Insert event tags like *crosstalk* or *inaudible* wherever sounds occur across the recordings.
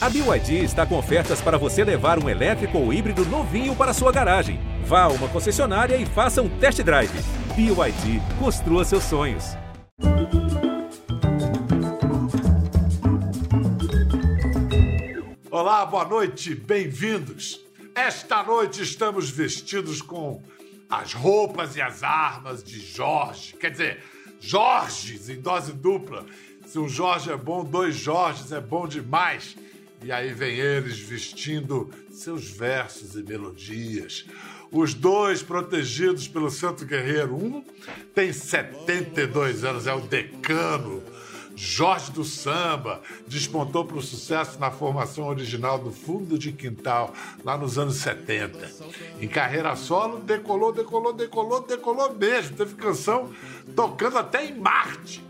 A BYD está com ofertas para você levar um elétrico ou híbrido novinho para sua garagem. Vá a uma concessionária e faça um test drive. BYD, construa seus sonhos. Olá, boa noite, bem-vindos. Esta noite estamos vestidos com as roupas e as armas de Jorge. Quer dizer, Jorges em dose dupla. Se um Jorge é bom, dois Jorges é bom demais. E aí vem eles vestindo seus versos e melodias. Os dois protegidos pelo Santo Guerreiro. Um tem 72 anos, é o decano. Jorge do Samba despontou para o sucesso na formação original do Fundo de Quintal, lá nos anos 70. Em carreira solo, decolou, decolou, decolou, decolou mesmo. Teve canção tocando até em Marte.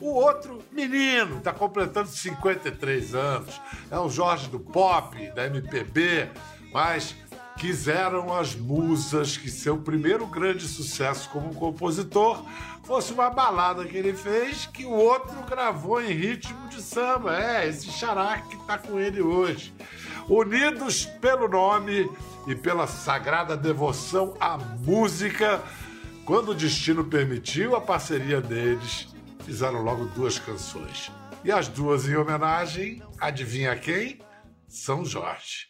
O outro menino está completando 53 anos. É um Jorge do pop, da MPB, mas quiseram as musas que seu primeiro grande sucesso como compositor fosse uma balada que ele fez que o outro gravou em ritmo de samba. É, esse xará que está com ele hoje. Unidos pelo nome e pela sagrada devoção à música, quando o destino permitiu a parceria deles, fizeram logo duas canções. E as duas em homenagem, adivinha quem? São Jorge.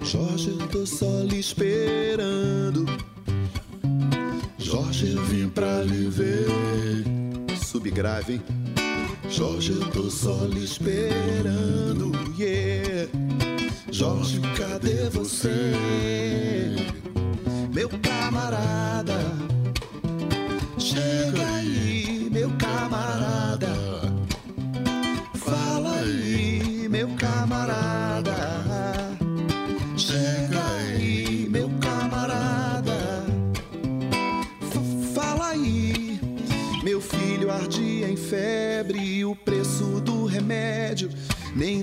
Jorge, tô só lhe esperando. Jorge, vim pra lhe ver. Subgrave, hein? Jorge, eu tô só lhe esperando. Yeah. Jorge, cadê você? Meu camarada. Chega aí,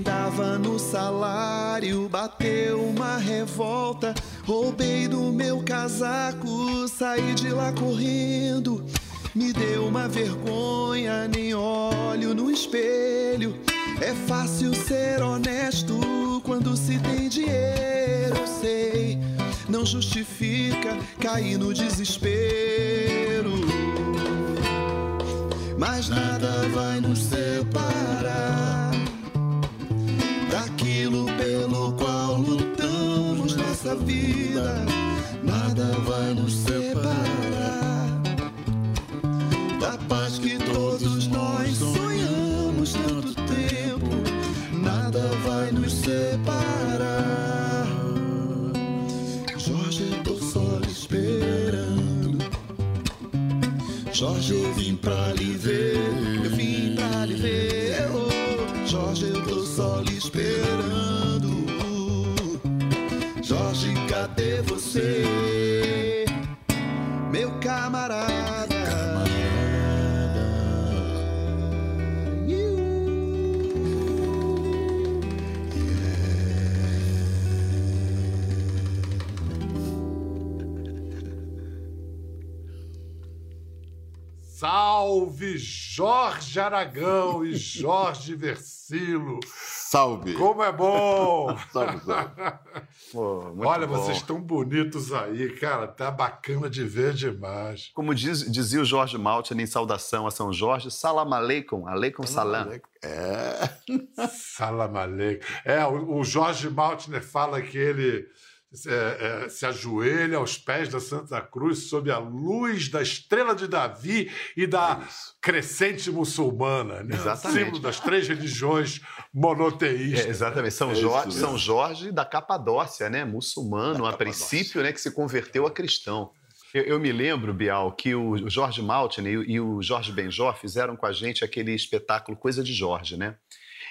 dava no salário. Bateu uma revolta, roubei do meu casaco, saí de lá correndo. Me deu uma vergonha, nem olho no espelho. É fácil ser honesto quando se tem dinheiro, eu sei. Não justifica cair no desespero. Mas nada vai nos separar daquilo pelo qual lutamos nossa vida. Nada vai nos separar da paz que camarada. Salve Jorge Aragão e Jorge Versilo. Salve! Como é bom! *laughs* Salve, salve. *laughs* Pô, Olha, bom. vocês estão bonitos aí, cara. Tá bacana de ver demais. Como diz- dizia o Jorge Maltin em saudação a São Jorge, salam aleikum, aleikum salam. É. Salam aleikum. É, o, o Jorge Maltner fala que ele é, é, se ajoelha aos pés da Santa Cruz sob a luz da estrela de Davi e da crescente muçulmana, né? Exatamente. símbolo das três religiões monoteístas. É, exatamente, São É Jorge. São Jorge da Capadócia, né? Muçulmano, Da a Capadócia. princípio, né? Que se converteu a cristão. Eu, eu me lembro, Bial, que o Jorge Maltin e, o- e o Jorge Benjó fizeram com a gente aquele espetáculo Coisa de Jorge, né?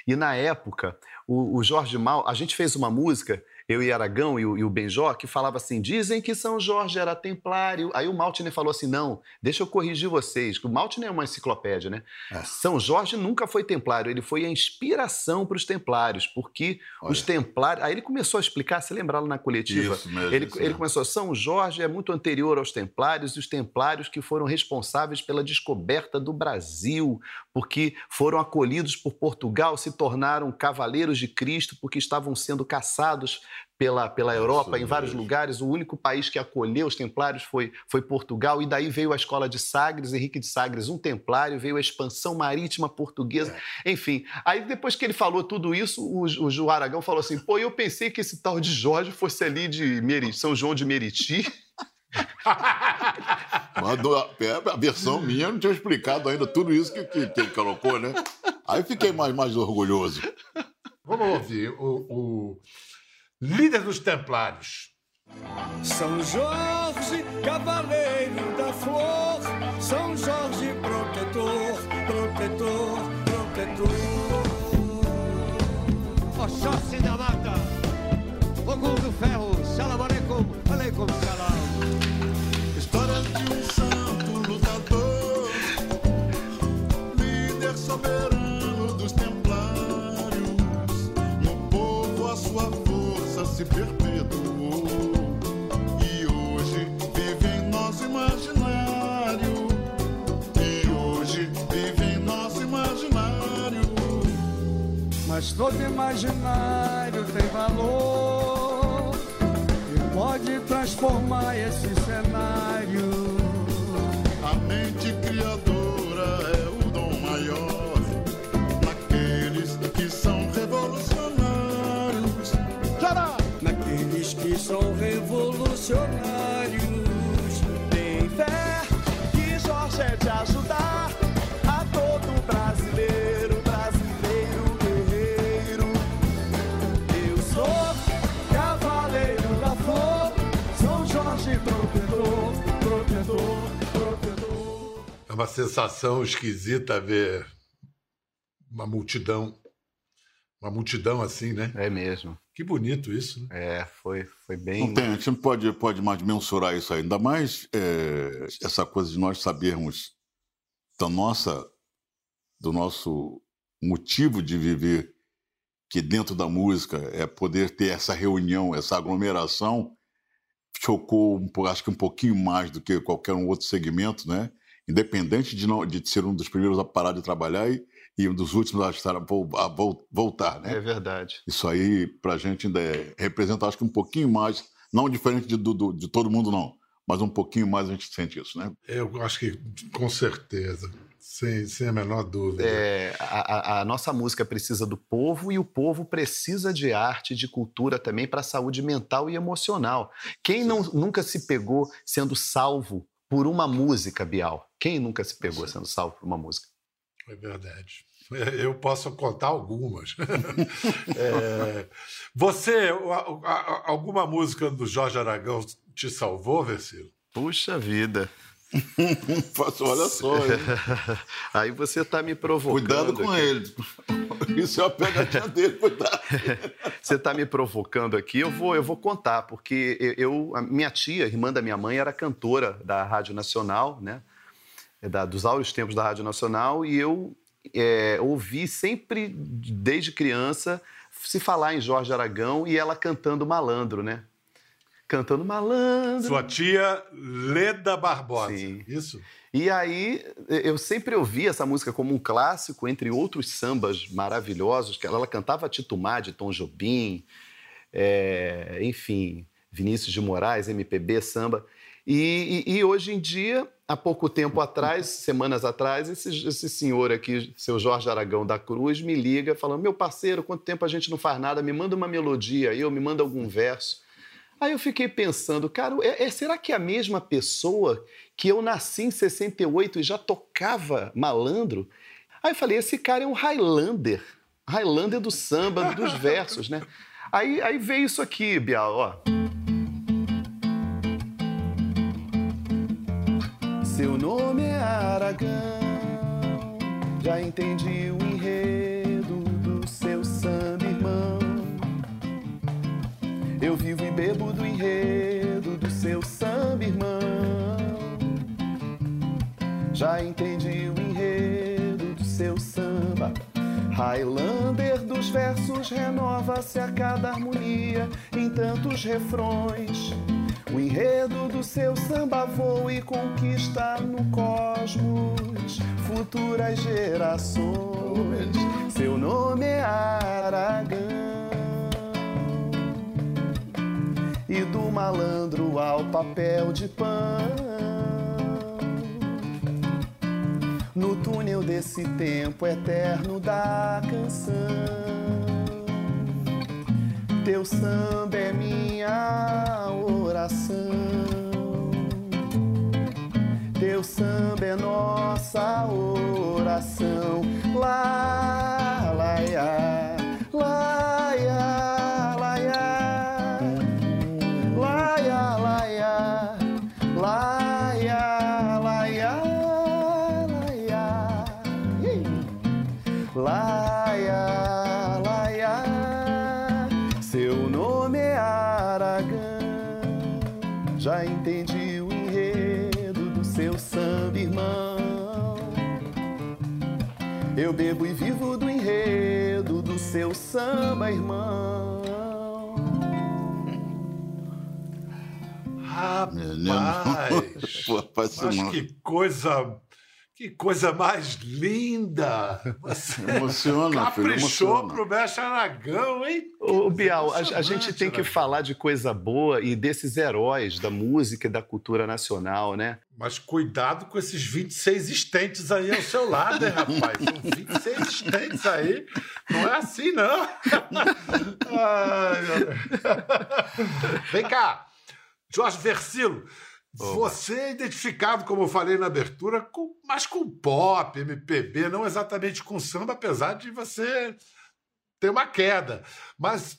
E na época, o, o Jorge Mal, a gente fez uma música eu e Aragão e o, e o Benjó, que falava assim: dizem que São Jorge era templário. Aí o Maltner falou assim: não, deixa eu corrigir vocês, que o Maltner é uma enciclopédia, né? É. São Jorge nunca foi templário, ele foi a inspiração para os templários, porque Olha. os templários. Aí ele começou a explicar, se lembrar lá na coletiva. Isso mesmo, ele, isso ele começou: São Jorge é muito anterior aos templários, e os templários que foram responsáveis pela descoberta do Brasil, porque foram acolhidos por Portugal, se tornaram cavaleiros de Cristo, porque estavam sendo caçados pela, pela Europa em vários mesmo. lugares. O único país que acolheu os templários foi, foi Portugal, e daí veio a escola de Sagres, Henrique de Sagres, um templário, veio a expansão marítima portuguesa, enfim. Aí depois que ele falou tudo isso, o, o Ju Aragão falou assim: pô, eu pensei que esse tal de Jorge fosse ali de Meri- São João de Meriti. *laughs* Mas do- é, a versão minha não tinha explicado ainda tudo isso que, que, que ele colocou, né? Aí fiquei mais, mais orgulhoso. Vamos ouvir o, o líder dos Templários. São Jorge, cavaleiro da flor, São Jorge, protetor, protetor, protetor. Oxóssi da mata, Ogum do ferro, salam aleikum, aleikum salam. Mas todo imaginário tem valor pode transformar esse cenário. A mente criadora é o dom maior naqueles que são revolucionários. Naqueles que são revolucionários, tem fé que Jorge é de ajudar É uma sensação esquisita ver uma multidão. Uma multidão assim, né? É mesmo. Que bonito isso, né? É, foi, foi bem. Não tem, a gente não pode, pode mais mensurar isso ainda mais é, essa coisa de nós sabermos da nossa, do nosso motivo de viver, que dentro da música é poder ter essa reunião, essa aglomeração, chocou, um acho que um pouquinho mais do que qualquer um outro segmento, né? Independente de, não, de ser um dos primeiros a parar de trabalhar e, e um dos últimos a, estar, a, a vol- voltar, né? É verdade. Isso aí, pra gente, ainda é, representa, acho que um pouquinho mais, não diferente de, do- de todo mundo, não, mas um pouquinho mais a gente sente isso, né? Eu acho que com certeza, sem, sem a menor dúvida. É, a, a- a nossa música precisa do povo e o povo precisa de arte, de cultura também para a saúde mental e emocional. Quem não, nunca se pegou sendo salvo por uma música, Bial? Quem nunca se pegou sendo salvo por uma música? É verdade. *laughs* Eu posso contar algumas. *laughs* É, você, alguma música do Jorge Aragão te salvou, Versilo? Puxa vida. *laughs* Olha só, hein? *laughs* Aí você está me provocando. cuidado com aqui. ele. *laughs* Isso é uma pegadinha dele, cuidado. Você está me provocando aqui, eu vou, eu vou contar, porque eu, a minha tia, irmã da minha mãe, era cantora da Rádio Nacional, né? É Da, dos áureos tempos da Rádio Nacional, e eu é, ouvi sempre, desde criança, se falar em Jorge Aragão e ela cantando malandro, né? Cantando malandro. Sua tia Leda Barbosa. Sim. Isso? E aí eu sempre ouvi essa música como um clássico, entre outros sambas maravilhosos, que ela, ela cantava Tito Mar, de Tom Jobim, é, enfim, Vinícius de Moraes, MPB, samba. E, e- e hoje em dia, há pouco tempo atrás, *laughs* semanas atrás, esse, esse senhor aqui, seu Jorge Aragão da Cruz, me liga falando: meu parceiro, quanto tempo a gente não faz nada, me manda uma melodia aí, ou me manda algum verso. Aí eu fiquei pensando, cara, é- é- será que é a mesma pessoa que eu nasci em 68 e já tocava malandro? Aí eu falei, esse cara é um Highlander. Highlander do samba, dos versos, né? Aí, aí veio isso aqui, Bial, ó. Seu nome é Aragão, já entendi o vivo e bebo do enredo do seu samba, irmão. Já entendi o enredo do seu samba. Highlander dos versos renova-se a cada harmonia em tantos refrões. O enredo do seu samba voa e conquista no cosmos futuras gerações. Seu nome é Aragão. E do malandro ao papel de pão. No túnel desse tempo eterno da canção. Teu samba é minha oração. Teu samba é nossa oração. Eu bebo e vivo do enredo do seu samba, irmão. Rapaz, *laughs* Pô, rapaz, mas não. que coisa, que coisa mais linda. Você *laughs* Emociona, filho, caprichou emociona. pro mestre Aragão, hein? Ô, Bial, a, a gente tem que falar de coisa boa e desses heróis da música e da cultura nacional, né? Mas cuidado com esses 26 estentes aí ao seu lado, hein, rapaz? São 26 estentes aí. Não é assim, não. *laughs* Ai. Vem cá, Jorge Versilo. Você é identificado, como eu falei na abertura, com, mais com pop, MPB, não exatamente com samba, apesar de você ter uma queda. Mas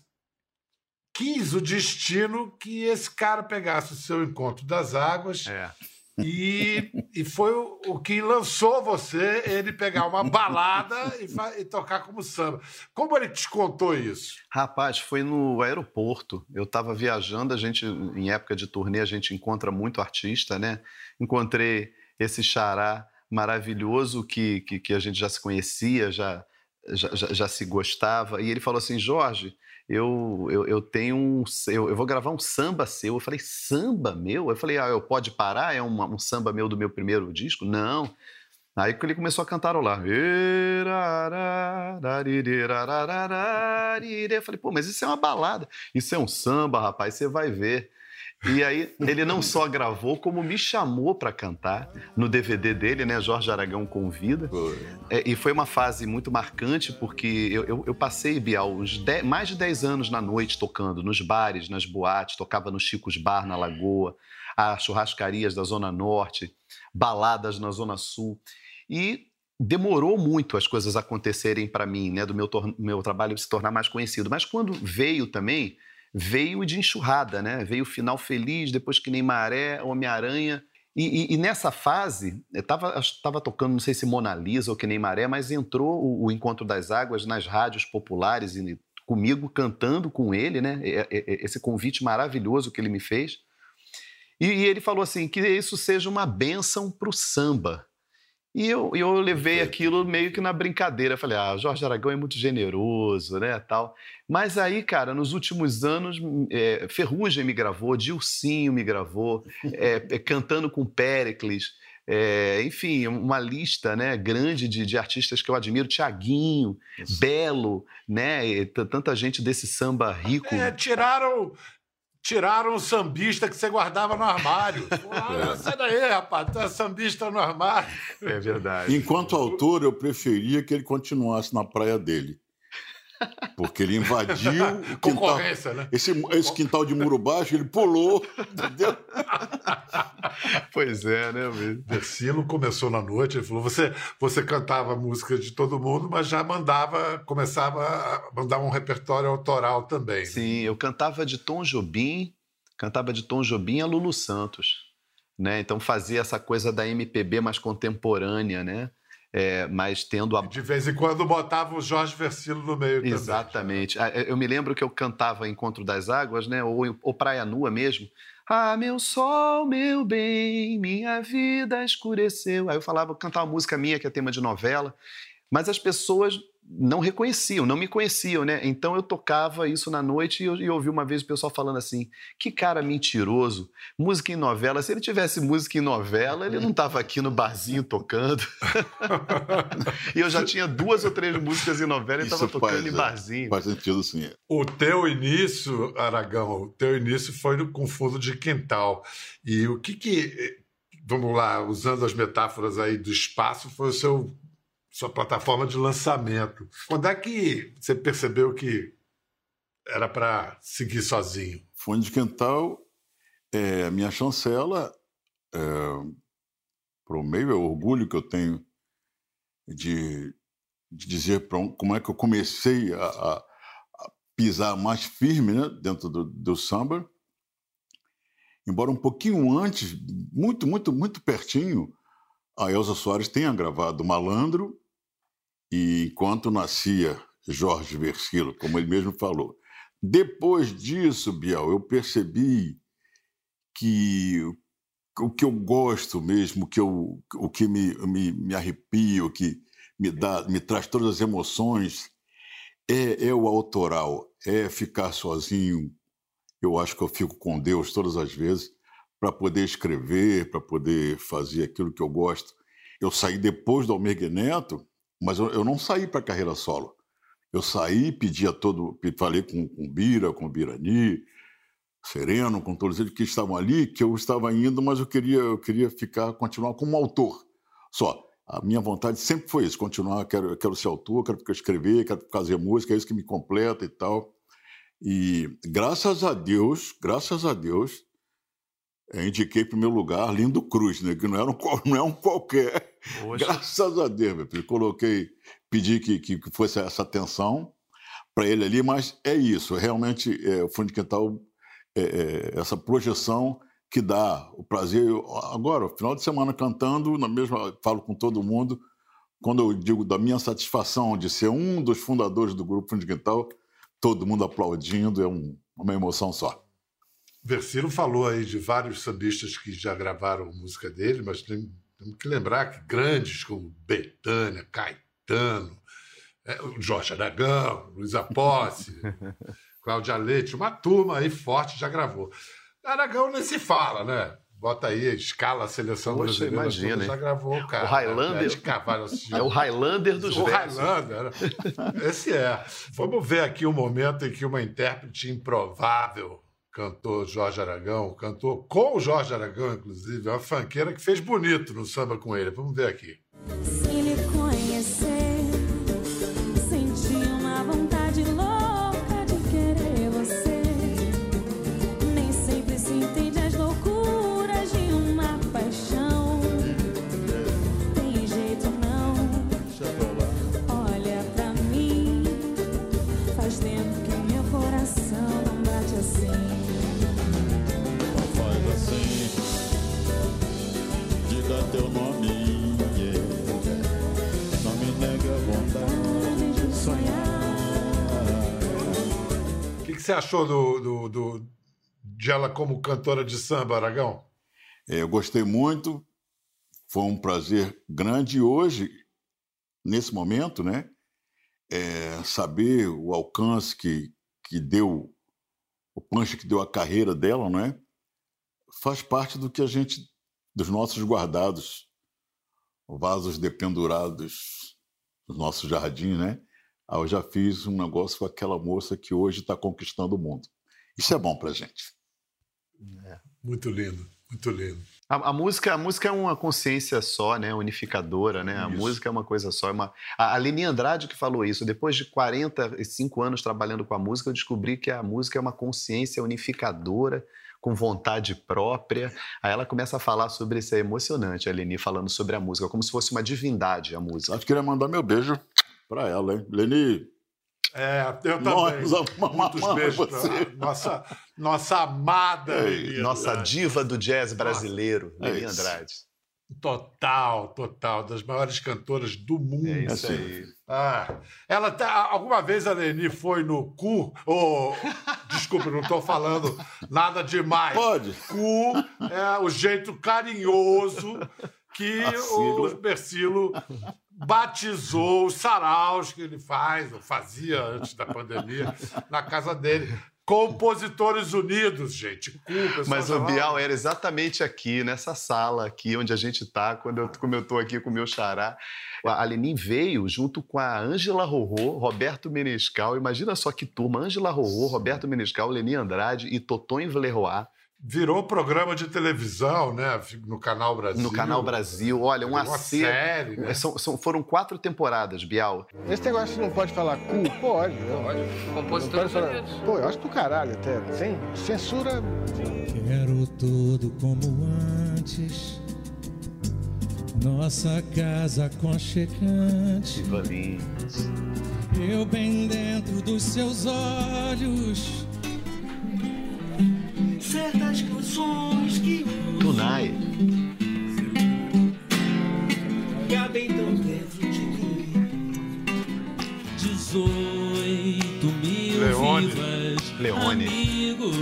quis o destino que esse cara pegasse o seu encontro das águas É. e, e foi o, o que lançou você, ele pegar uma balada e, e tocar como samba. Como ele te contou isso? Rapaz, foi no aeroporto. Eu estava viajando, a gente, em época de turnê, a gente encontra muito artista, né? Encontrei esse xará maravilhoso que, que, que a gente já se conhecia, já, já, já, já se gostava. E ele falou assim: Jorge, eu, eu, eu tenho um. Eu, eu vou gravar um samba seu. Eu falei: samba meu? Eu falei: ah, eu pode parar? É uma- um samba meu do meu primeiro disco? Não. Aí que ele começou a cantarolar. Eu falei, pô, mas isso é uma balada. Isso é um samba, rapaz, você vai ver. E aí ele não só gravou, como me chamou para cantar no DVD dele, né? Jorge Aragão Convida. É, e foi uma fase muito marcante, porque eu, eu- eu passei, Bial, dez- mais de 10 anos na noite tocando, nos bares, nas boates, tocava no Chico's Bar, na Lagoa, as churrascarias da Zona Norte, baladas na Zona Sul. E demorou muito as coisas acontecerem para mim, né? Do meu, meu trabalho se tornar mais conhecido. Mas quando veio também, veio de enxurrada, né? Veio o final feliz, depois que nem Maré, Homem-Aranha. E, e- e nessa fase, estava tava tocando, não sei se Mona Lisa ou que nem Maré, mas entrou o, o Encontro das Águas nas rádios populares e comigo cantando com ele, né? Esse convite maravilhoso que ele me fez. E, e ele falou assim: que isso seja uma bênção para o samba. E eu, eu levei aquilo meio que na brincadeira. Falei, ah, o Jorge Aragão é muito generoso, né, tal. Mas aí, cara, nos últimos anos, é, Ferrugem me gravou, Dilcinho me gravou, é, é, cantando com Péricles, é, enfim, uma lista né, grande de, de artistas que eu admiro, Tiaguinho, Belo, né, tanta gente desse samba rico. É, tiraram, tiraram o sambista que você guardava no armário. *laughs* Sai daí, rapaz, tu é sambista no armário. É verdade. Enquanto autor, eu preferia que ele continuasse na praia dele. Porque ele invadiu o quintal. Concorrência, né? Esse, esse quintal de muro baixo, ele pulou, entendeu? Pois é, né, mesmo. Versilo começou na noite, ele falou: você, você cantava música de todo mundo, mas já mandava, começava a mandar um repertório autoral também. né? Sim, eu cantava de Tom Jobim, cantava de Tom Jobim a Lulu Santos, né? Então fazia essa coisa da MPB mais contemporânea, né? É, mas tendo a De vez em quando botava o Jorge Versilo no meio. Exatamente. Ah, Eu me lembro que eu cantava Encontro das Águas, né? Ou, ou Praia Nua mesmo. Ah, meu sol, meu bem, minha vida escureceu. Aí eu falava, eu cantava uma música minha, que é tema de novela, mas as pessoas não reconheciam, não me conheciam, né? Então eu tocava isso na noite e eu, e ouvi uma vez o pessoal falando assim: que cara mentiroso, música em novela. Se ele tivesse música em novela, ele não estava aqui no barzinho tocando. *laughs* e eu já tinha duas ou três músicas em novela e estava tocando faz, em é, barzinho. Faz sentido sim. O teu início, Aragão, o teu início foi no com fundo de quintal. E o que que, vamos lá, usando as metáforas aí do espaço, foi o seu sua plataforma de lançamento. Quando é que você percebeu que era para seguir sozinho? Fundo de Quintal é minha chancela, é, para o meio, é o orgulho que eu tenho de, de dizer um- como é que eu comecei a, a- a pisar mais firme né, dentro do, do samba. Embora um pouquinho antes, muito, muito, muito pertinho, a Elza Soares tenha gravado Malandro, e enquanto nascia Jorge Versilo, como ele mesmo falou. Depois disso, Biel, eu percebi que o que eu gosto mesmo, que eu, o que me, me, me arrepia, o que me, dá, me traz todas as emoções, é, é o autoral, é ficar sozinho. Eu acho que eu fico com Deus todas as vezes para poder escrever, para poder fazer aquilo que eu gosto. Eu saí depois do Almir Neto, mas eu, eu não saí para a carreira solo. Eu saí, pedi a todo, falei com, com Bira, com Birani, Sereno, com todos eles que estavam ali, que eu estava indo, mas eu queria, eu queria ficar, continuar como autor. Só. A minha vontade sempre foi isso, continuar, quero, quero ser autor, quero escrever, quero fazer música, é isso que me completa e tal. E graças a Deus, graças a Deus, eu indiquei para o meu lugar Lindo Cruz, né? que não, era um, não é um qualquer. Poxa. Graças a Deus, meu filho. Coloquei, pedi que, que, que fosse essa atenção para ele ali, mas é isso, realmente é, o Fundo de Quintal, é, é, essa projeção que dá o prazer. Eu- agora, final de semana cantando, na mesma, falo com todo mundo, quando eu digo da minha satisfação de ser um dos fundadores do grupo Fundo de Quintal, todo mundo aplaudindo, é um- uma emoção só. Versilo falou aí de vários sambistas que já gravaram música dele, mas tem, temos que lembrar que grandes como Betânia, Caetano, é, o Jorge Aragão, Luiz Aposse, *laughs* Cláudia Leite, uma turma aí forte já gravou. Aragão nem se fala, né? Bota aí, escala a seleção Poxa, brasileira, imagina, toda já gravou o cara. O Highlander- Né? Carvalho assistiu. É o Highlander dos O versos. Highlander. né? *laughs* Esse é. Vamos ver aqui um momento em que uma intérprete improvável cantou Jorge Aragão, cantou com o Jorge Aragão, inclusive, é uma fanqueira que fez bonito no samba com ele. Vamos ver aqui. Sem que, você achou do, do- do- de ela como cantora de samba, Aragão? É, eu gostei muito, foi um prazer grande e hoje, nesse momento, né, é, saber o alcance que, que deu, o punch que deu a carreira dela, não é? Faz parte do que a gente, dos nossos guardados, vasos dependurados no nosso jardim, né? Ah, eu já fiz um negócio com aquela moça que hoje está conquistando o mundo. Isso é bom pra gente. Muito lindo, muito lindo. A, a música, a música é uma consciência só, né? Unificadora, né? A Isso. música é uma coisa só. É uma... A, a Leni Andrade que falou isso. Depois de 45 anos trabalhando com a música, eu descobri que a música é uma consciência unificadora, com vontade própria. Aí ela começa a falar sobre isso. É emocionante, a Leni falando sobre a música, como se fosse uma divindade a música. Acho que queria mandar meu beijo para ela, hein? Leni, É, eu também. Nós Muitos beijos você. nossa, nossa amada É, Lili Nossa Andrade. diva do jazz brasileiro, é Leni isso. Andrade. Total, total, das maiores cantoras do mundo. É isso Assim. aí. Ah, ela tá, alguma vez a Leni foi no cu, ou Desculpe, não estou falando nada demais. Pode. Cu é o jeito carinhoso que o sigla. Batizou os saraus que ele faz, ou fazia antes da pandemia, na casa dele. Compositores Unidos, gente. Cu, pessoal Mas o Bial era exatamente aqui, nessa sala aqui, onde a gente tá, quando eu, como eu tô aqui com o meu xará. A Lenin veio junto com a Ângela Rorô, Roberto Menescal. Imagina só que turma. Ângela Rorô, Roberto Menescal, Lenin Andrade e Totonho Vleroy. Virou programa de televisão, né? No Canal Brasil. No Canal Brasil. Olha, um acerto. série, né? São- são- foram quatro temporadas, Bial. Esse negócio não pode falar cu? Pode. Pode. Compositores falar. Unidos. Pô, eu acho do caralho até. Sem censura. Quero tudo como antes. Nossa casa aconchegante. Ivan. Eu bem dentro dos seus olhos. Certas canções que Tunai. cabem tão dentro de mim. 18 mil Leone. vivas. Leone. Amigos,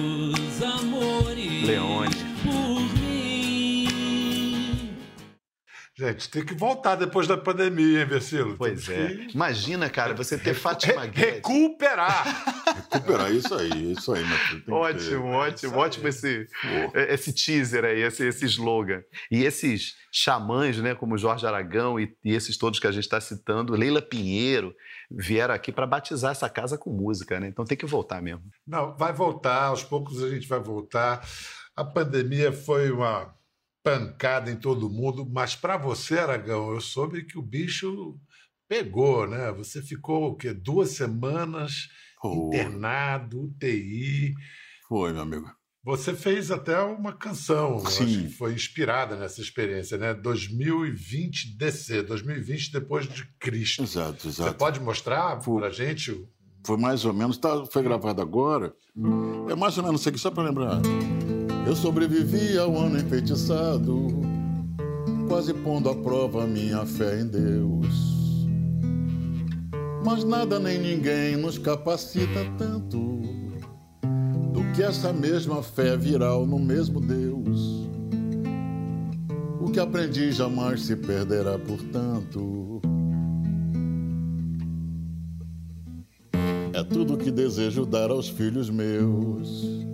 Gente, tem que voltar depois da pandemia, hein, Versilo? Pois Temos é. que Imagina, cara, você ter Fátima re- Guedes. recuperar. *laughs* Recuperar isso aí, isso aí, Ótimo, ter. ótimo, aí. ótimo esse, Pô. esse teaser aí, esse, esse slogan. E esses xamãs, né, como Jorge Aragão e, e esses todos que a gente está citando, Leila Pinheiro, vieram aqui para batizar essa casa com música, né? Então tem que voltar mesmo. Não, vai voltar, aos poucos a gente vai voltar. A pandemia foi uma pancada em todo mundo, mas para você, Aragão, eu soube que o bicho pegou, né? Você ficou o quê? Duas semanas internado, UTI. Foi, meu amigo. Você fez até uma canção, Sim. acho que foi inspirada nessa experiência, né? 2020 DC, 2020 depois de Cristo. Exato, Você exato. pode mostrar Foi. pra gente? Foi mais ou menos, tá, foi gravado agora. É mais ou menos isso aqui, só para lembrar. Eu sobrevivi ao ano enfeitiçado, quase pondo à prova minha fé em Deus. Mas nada nem ninguém nos capacita tanto do que essa mesma fé viral no mesmo Deus. O que aprendi jamais se perderá, portanto. É tudo que desejo dar aos filhos meus.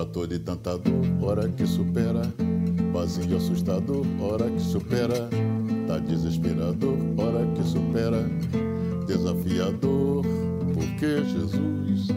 Pra toda e tanta dor, hora que supera. Vazio assustador, hora que supera. Tá desesperador, hora que supera. Desafiador, porque Jesus,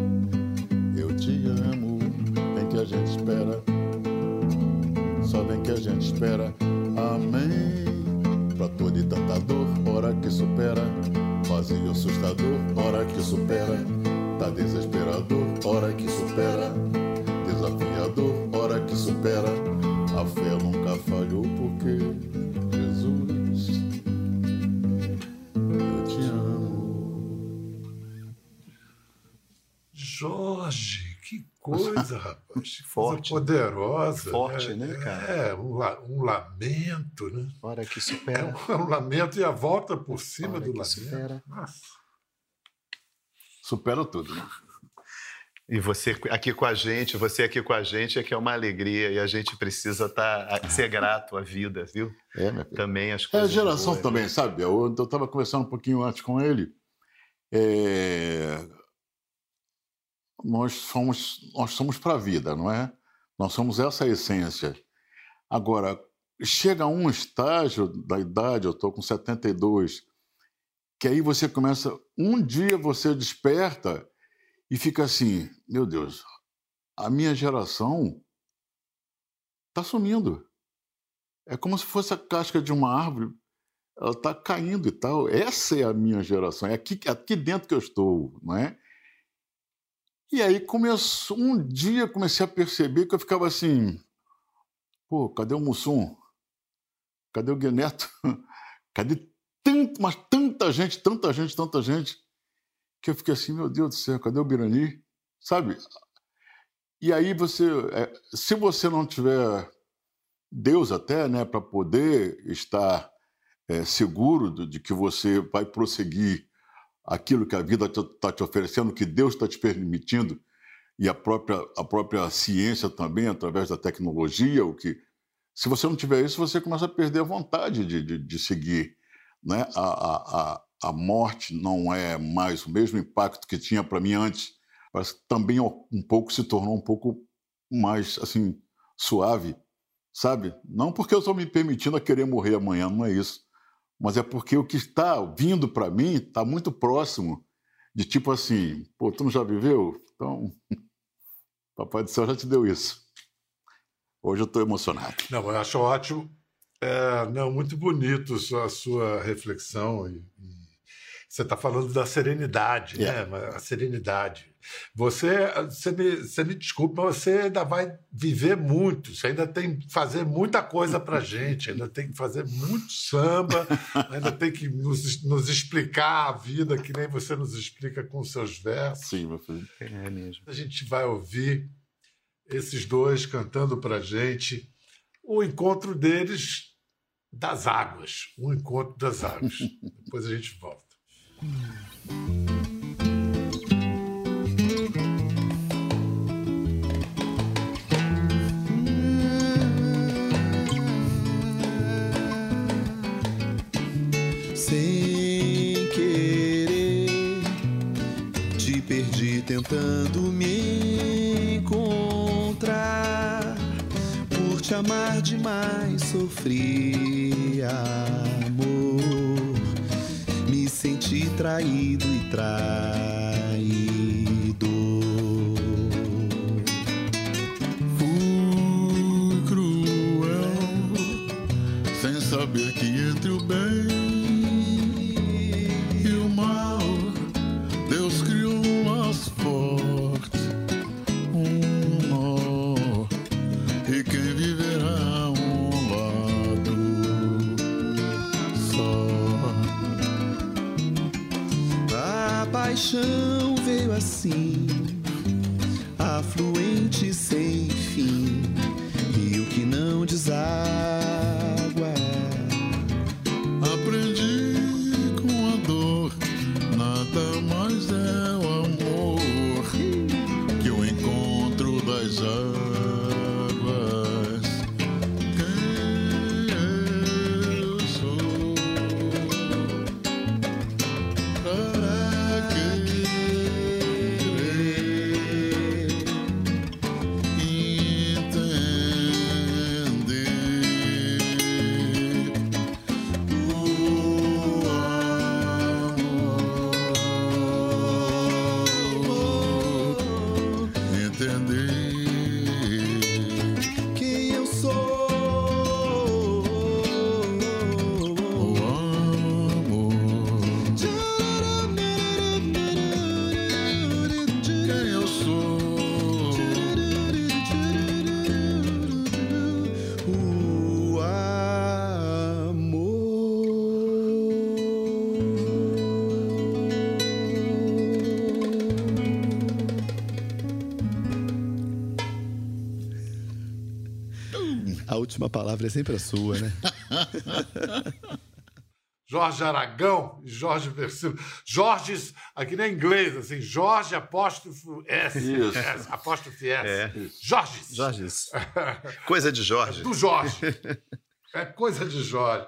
poderosa. Forte, né, cara? É, um, la- um lamento, né? Hora que É supera. um, é um lamento e a volta por cima Hora do que lamento. supera. Nossa. Supera tudo, né? E você aqui com a gente, você aqui com a gente é que é uma alegria e a gente precisa tá, ser grato à vida, viu? É, minha filha. Também as É a coisas. geração boas. também, sabe? Eu estava conversando um pouquinho antes com ele. É, Nós somos, nós somos para a vida, não é? Nós somos essa essência. Agora, chega a um estágio da idade, eu estou com 72, que aí você começa. Um dia você desperta e fica assim: meu Deus, a minha geração está sumindo. É como se fosse a casca de uma árvore, ela está caindo e tal. Essa é a minha geração, é aqui, aqui dentro que eu estou, não é? E aí começou, um dia comecei a perceber que eu ficava assim, pô, cadê o Mussum? Cadê o Guineto? *laughs* Cadê tanto, mas tanta gente, tanta gente, tanta gente, que eu fiquei assim, meu Deus do céu, cadê o Birani? Sabe? E aí você, é, se você não tiver Deus até, né, para poder estar é, seguro de, de que você vai prosseguir aquilo que a vida está te oferecendo, que Deus está te permitindo e a própria, a própria ciência também, através da tecnologia, o que se você não tiver isso, você começa a perder a vontade de, de, de seguir. Né? A, a, a, morte não é mais o mesmo impacto que tinha para mim antes. Que também um pouco se tornou um pouco mais assim suave, sabe? Não porque eu estou me permitindo a querer morrer amanhã, não é isso. Mas é porque o que está vindo para mim está muito próximo de tipo assim, pô, tu não já viveu? Então, *laughs* Papai do Céu já te deu isso. Hoje eu estou emocionado. Não, eu acho ótimo. É, não, muito bonito a sua reflexão. E, você está falando da serenidade, Yeah. né? A serenidade. Você, você me, você me desculpa, mas você ainda vai viver muito. Você ainda tem que fazer muita coisa para *laughs* gente. Ainda tem que fazer muito samba. ainda tem que nos, nos explicar a vida que nem você nos explica com seus versos. Sim, meu filho. É mesmo. A gente vai ouvir esses dois cantando para gente o encontro deles das águas. O encontro das águas. *laughs* Depois a gente volta. Sem querer, te perdi tentando me encontrar. Por te amar demais, sofri traído e traído. Fui cruel, sem saber que entre o bem última palavra é sempre a sua, né? *laughs* Jorge Aragão e Jorge Versilo. Jorge, aqui nem inglês, assim, Jorge apóstrofo S. Isso. S apóstrofo S. É. Jorge. Jorge. *laughs* Coisa de Jorge. Do Jorge. É coisa de Jorge.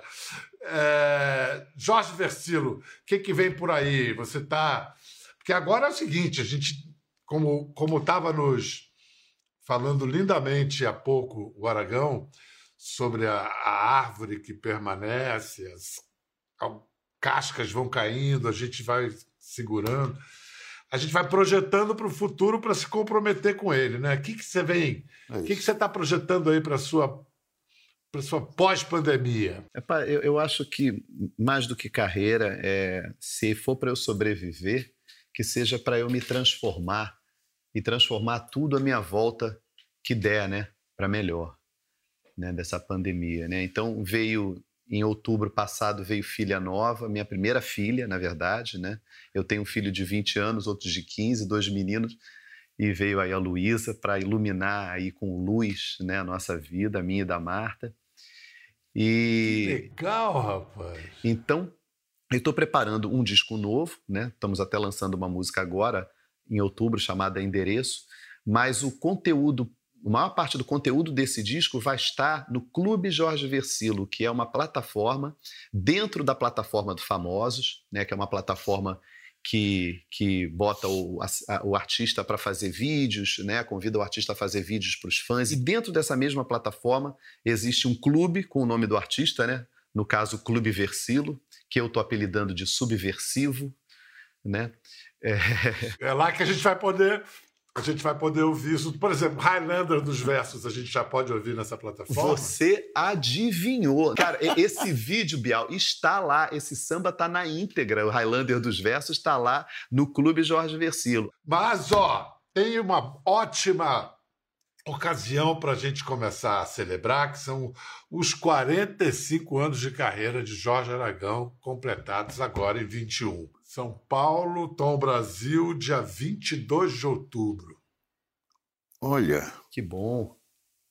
É, Jorge Versilo, o que, que vem por aí? Você está. Porque agora é o seguinte, a gente, como como estava nos falando lindamente há pouco o Aragão sobre a, a árvore que permanece, as a- cascas vão caindo, a gente vai segurando, a gente vai projetando para o futuro para se comprometer com ele, né? O que, que você vem? É O que, que isso. você está projetando aí para sua para sua pós-pandemia? Eu, eu acho que mais do que carreira, é, se for para eu sobreviver, que seja para eu me transformar e transformar tudo à minha volta que der, né, para melhor, né, dessa pandemia, né? Então veio em outubro passado veio filha nova, minha primeira filha, na verdade, né? Eu tenho um filho de 20 anos, outros de 15, dois meninos, e veio aí a Luísa para iluminar aí com luz, né, a nossa vida, a minha e da Marta. E Legal, rapaz. então, eu estou preparando um disco novo, né? Estamos até lançando uma música agora, em outubro, chamada Endereço. mas o conteúdo, a maior parte do conteúdo desse disco vai estar no Clube Jorge Versilo, que é uma plataforma dentro da plataforma do Famosos, né, que é uma plataforma que, que bota o, a- o artista para fazer vídeos, né, convida o artista a fazer vídeos para os fãs. E dentro dessa mesma plataforma existe um clube com o nome do artista, né? no caso Clube Versilo, que eu estou apelidando de Subversivo. Né? É, É lá que a gente vai poder. A gente vai poder ouvir isso. Por exemplo, Highlander dos versos, a gente já pode ouvir nessa plataforma. Você adivinhou. Cara, esse vídeo, Bial, está lá. Esse samba tá na íntegra. O Highlander dos Versos está lá no Clube Jorge Versilo. Mas, ó, tem uma ótima ocasião para a gente começar a celebrar, que são os 45 anos de carreira de Jorge Aragão, completados agora em 21. São Paulo, Tom Brasil, dia 22 de outubro. Olha, Que bom.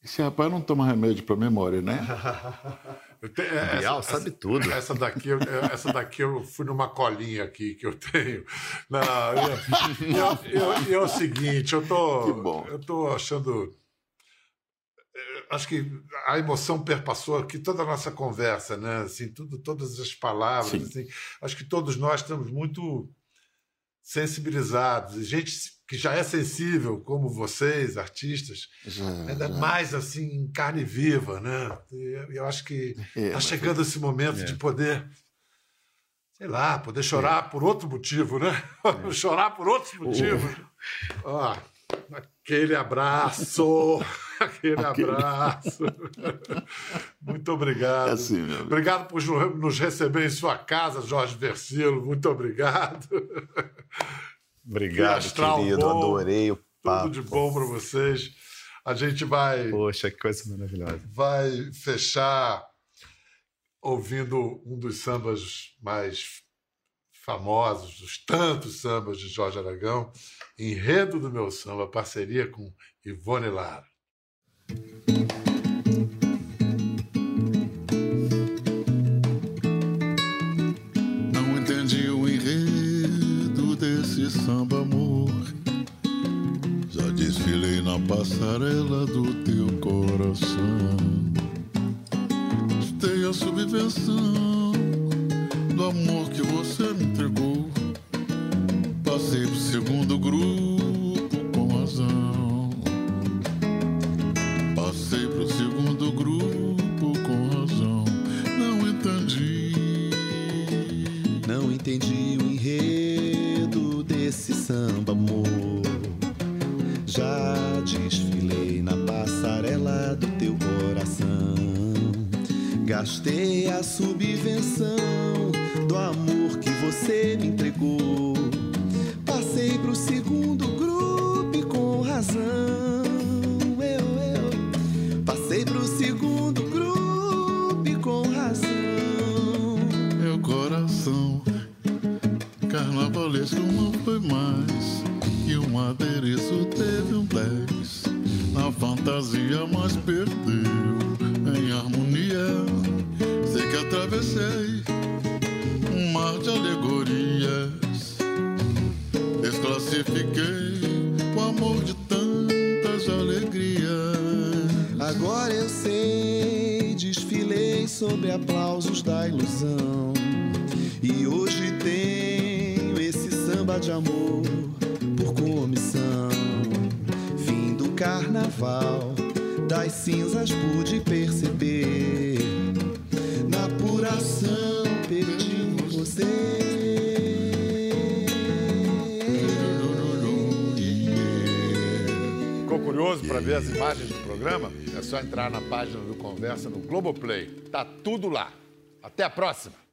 esse rapaz não toma remédio para memória, né? *laughs* Eu te- é, Bial sabe tudo. Essa daqui, eu- é, essa daqui eu fui numa colinha aqui que eu tenho. Não, eu- eu- eu- e é o seguinte, eu tô, Que bom. eu tô achando. Acho que a emoção perpassou aqui toda a nossa conversa, né? Assim, tudo, todas as palavras. Sim. Assim, acho que todos nós estamos muito sensibilizados. E Gente que já é sensível, como vocês, artistas, Já, ainda já. mais assim, em carne viva, né? E eu- acho que É, Está mas- chegando esse momento de poder, sei lá, poder chorar por outro motivo, né? *laughs* chorar por outros motivos. Ó, aquele abraço, *laughs* aquele Aquele- abraço. *laughs* Muito obrigado. É assim, meu amigo. Obrigado por nos- receber em sua casa, Jorge Versilo. Muito obrigado. Obrigado, astral querido. bom. Adorei o papo. Tudo de bom para vocês. A gente vai Poxa, que coisa maravilhosa. vai fechar ouvindo um dos sambas mais famosos, dos tantos sambas de Jorge Aragão, Enredo do Meu Samba, parceria com Ivone Lara. Não entendi o enredo desse samba amor. Já desfilei na passarela do teu coração. Estei a subvenção do amor que você me entregou. Passei pro segundo grupo Gastei a subvenção do amor que você me entregou. Programa? É só entrar na página do Conversa no Globoplay. Tá tudo lá. Até a próxima!